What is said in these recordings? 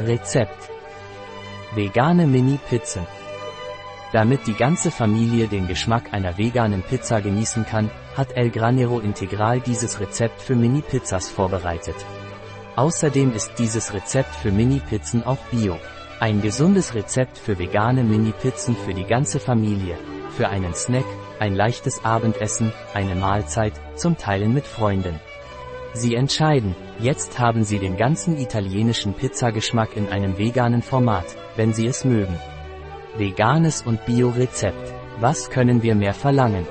Rezept. Vegane Mini-Pizzen. Damit die ganze Familie den Geschmack einer veganen Pizza genießen kann, hat El Granero Integral dieses Rezept für Mini-Pizzas vorbereitet. Außerdem ist dieses Rezept für Mini-Pizzen auch Bio. Ein gesundes Rezept für vegane Mini-Pizzen für die ganze Familie. Für einen Snack, ein leichtes Abendessen, eine Mahlzeit, zum Teilen mit Freunden. Sie entscheiden, jetzt haben Sie den ganzen italienischen Pizzageschmack in einem veganen Format, wenn Sie es mögen. Veganes und Bio-Rezept. Was können wir mehr verlangen?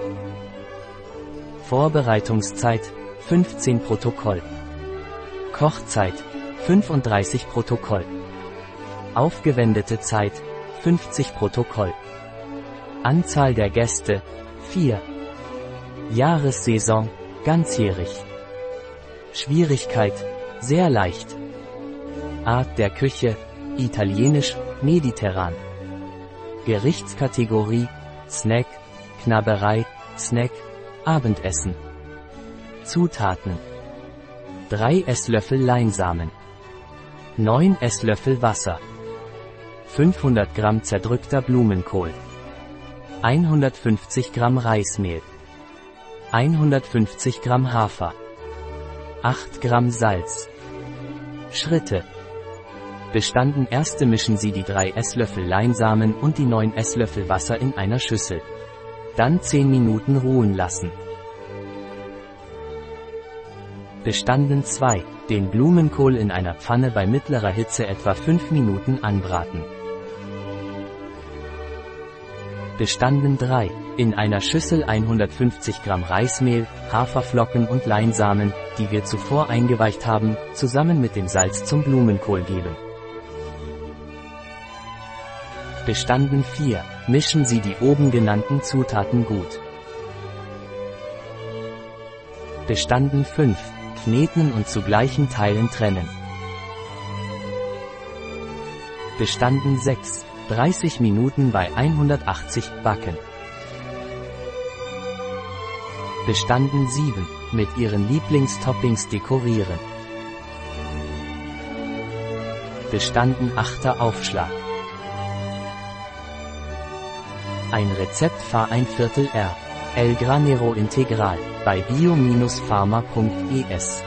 Vorbereitungszeit 15 Protokoll. Kochzeit 35 Protokoll. Aufgewendete Zeit 50 Protokoll. Anzahl der Gäste 4. Jahressaison ganzjährig. Schwierigkeit sehr leicht. Art der Küche italienisch mediterran. Gerichtskategorie Snack, Knabberei, Snack, Abendessen. Zutaten 3 Esslöffel Leinsamen 9 Esslöffel Wasser 500 Gramm zerdrückter Blumenkohl 150 Gramm Reismehl 150 Gramm Hafer 8 Gramm Salz Schritte Bestanden erste mischen Sie die 3 Esslöffel Leinsamen und die 9 Esslöffel Wasser in einer Schüssel. Dann 10 Minuten ruhen lassen. Bestanden 2. Den Blumenkohl in einer Pfanne bei mittlerer Hitze etwa 5 Minuten anbraten. Bestanden 3. In einer Schüssel 150 Gramm Reismehl, Haferflocken und Leinsamen, die wir zuvor eingeweicht haben, zusammen mit dem Salz zum Blumenkohl geben. Bestanden 4. Mischen Sie die oben genannten Zutaten gut. Bestanden 5. Kneten und zu gleichen Teilen trennen. Bestanden 6. 30 Minuten bei 180 backen. Bestanden 7. Mit Ihren Lieblingstoppings dekorieren. Bestanden 8. Aufschlag. Ein Rezept Fahr ein Viertel R. El Granero Integral bei bio-pharma.es